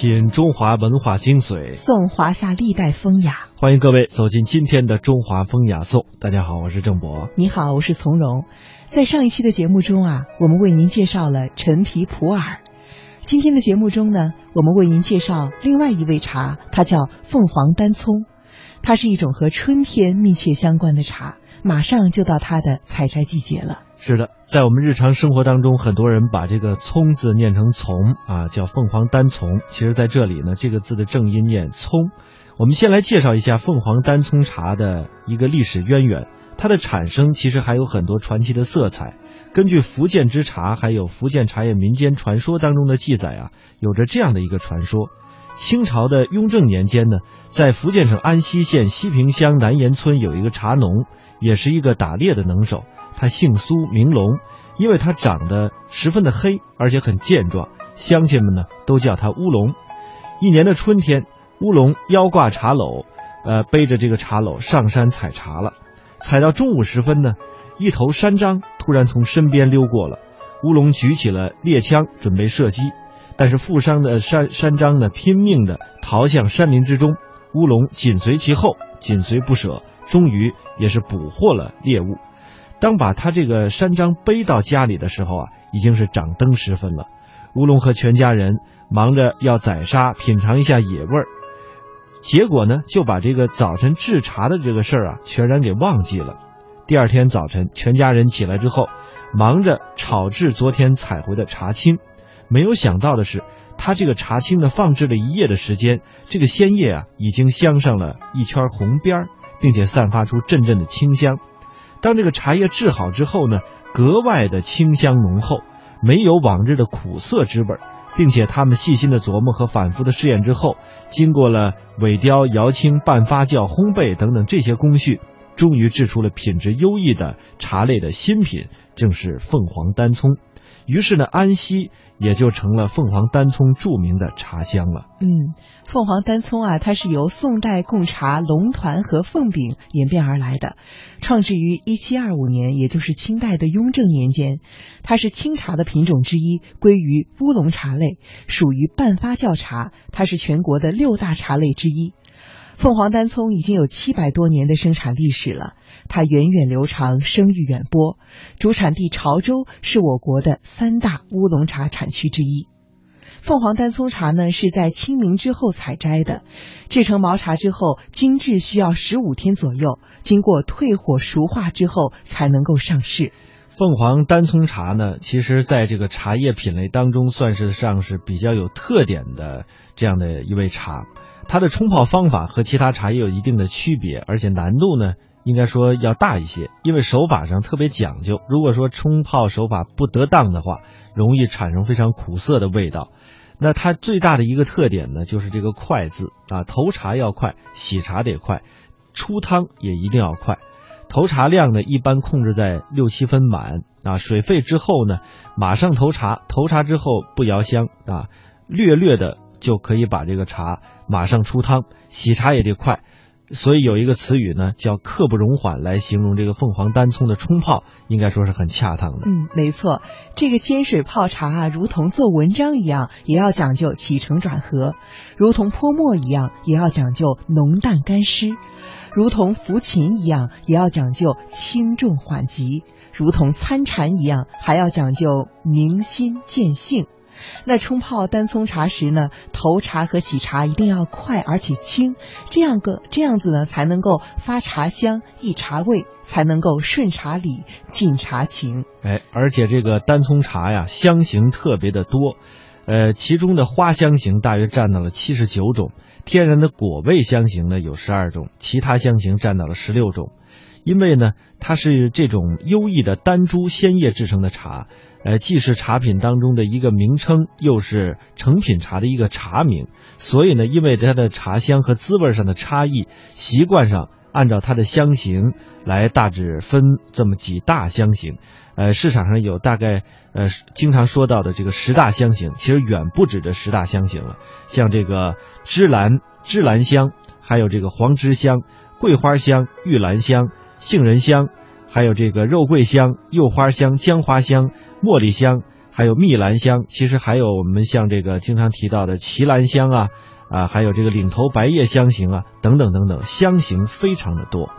品中华文化精髓，颂华夏历代风雅。欢迎各位走进今天的中华风雅颂。大家好，我是郑博。你好，我是从容。在上一期的节目中啊，我们为您介绍了陈皮普洱。今天的节目中呢，我们为您介绍另外一味茶，它叫凤凰单葱。它是一种和春天密切相关的茶，马上就到它的采摘季节了。是的，在我们日常生活当中，很多人把这个“葱”字念成“从”啊，叫凤凰单丛。其实，在这里呢，这个字的正音念“葱”。我们先来介绍一下凤凰单葱茶的一个历史渊源。它的产生其实还有很多传奇的色彩。根据福建之茶还有福建茶叶民间传说当中的记载啊，有着这样的一个传说：清朝的雍正年间呢，在福建省安溪县西坪乡南岩村有一个茶农，也是一个打猎的能手。他姓苏名龙，因为他长得十分的黑，而且很健壮，乡亲们呢都叫他乌龙。一年的春天，乌龙腰挂茶篓，呃，背着这个茶篓上山采茶了。采到中午时分呢，一头山獐突然从身边溜过了，乌龙举起了猎枪准备射击，但是负伤的山山獐呢拼命的逃向山林之中，乌龙紧随其后，紧随不舍，终于也是捕获了猎物。当把他这个山獐背到家里的时候啊，已经是掌灯时分了。乌龙和全家人忙着要宰杀，品尝一下野味儿，结果呢，就把这个早晨制茶的这个事儿啊，全然给忘记了。第二天早晨，全家人起来之后，忙着炒制昨天采回的茶青。没有想到的是，他这个茶青呢，放置了一夜的时间，这个鲜叶啊，已经镶上了一圈红边，并且散发出阵阵的清香。当这个茶叶制好之后呢，格外的清香浓厚，没有往日的苦涩之味，并且他们细心的琢磨和反复的试验之后，经过了萎雕、摇青、半发酵、烘焙等等这些工序，终于制出了品质优异的茶类的新品，正是凤凰单葱。于是呢，安溪也就成了凤凰单葱著名的茶乡了。嗯，凤凰单葱啊，它是由宋代贡茶龙团和凤饼演变而来的，创制于一七二五年，也就是清代的雍正年间。它是清茶的品种之一，归于乌龙茶类，属于半发酵茶。它是全国的六大茶类之一。凤凰单葱已经有七百多年的生产历史了，它源远流长，声誉远播。主产地潮州是我国的三大乌龙茶产区之一。凤凰单葱茶呢是在清明之后采摘的，制成毛茶之后，精制需要十五天左右，经过退火熟化之后才能够上市。凤凰单葱茶呢，其实在这个茶叶品类当中算是上是比较有特点的这样的一味茶。它的冲泡方法和其他茶叶有一定的区别，而且难度呢，应该说要大一些，因为手法上特别讲究。如果说冲泡手法不得当的话，容易产生非常苦涩的味道。那它最大的一个特点呢，就是这个快字啊，投茶要快，洗茶得快，出汤也一定要快。投茶量呢，一般控制在六七分满啊，水沸之后呢，马上投茶，投茶之后不摇香啊，略略的。就可以把这个茶马上出汤，洗茶也得快，所以有一个词语呢叫“刻不容缓”来形容这个凤凰单葱的冲泡，应该说是很恰当的。嗯，没错，这个煎水泡茶啊，如同做文章一样，也要讲究起承转合；如同泼墨一样，也要讲究浓淡干湿；如同抚琴一样，也要讲究轻重缓急；如同参禅一样，还要讲究明心见性。那冲泡单葱茶时呢，投茶和洗茶一定要快而且轻，这样个这样子呢，才能够发茶香、益茶味，才能够顺茶理、进茶情。哎，而且这个单葱茶呀，香型特别的多，呃，其中的花香型大约占到了七十九种，天然的果味香型呢有十二种，其他香型占到了十六种。因为呢，它是这种优异的单株鲜叶制成的茶，呃，既是茶品当中的一个名称，又是成品茶的一个茶名，所以呢，因为它的茶香和滋味上的差异，习惯上按照它的香型来大致分这么几大香型，呃，市场上有大概呃经常说到的这个十大香型，其实远不止这十大香型了，像这个芝兰、芝兰香，还有这个黄芝香、桂花香、玉兰香。杏仁香，还有这个肉桂香、柚花香、姜花香、茉莉香，还有蜜兰香，其实还有我们像这个经常提到的奇兰香啊，啊，还有这个岭头白叶香型啊，等等等等，香型非常的多。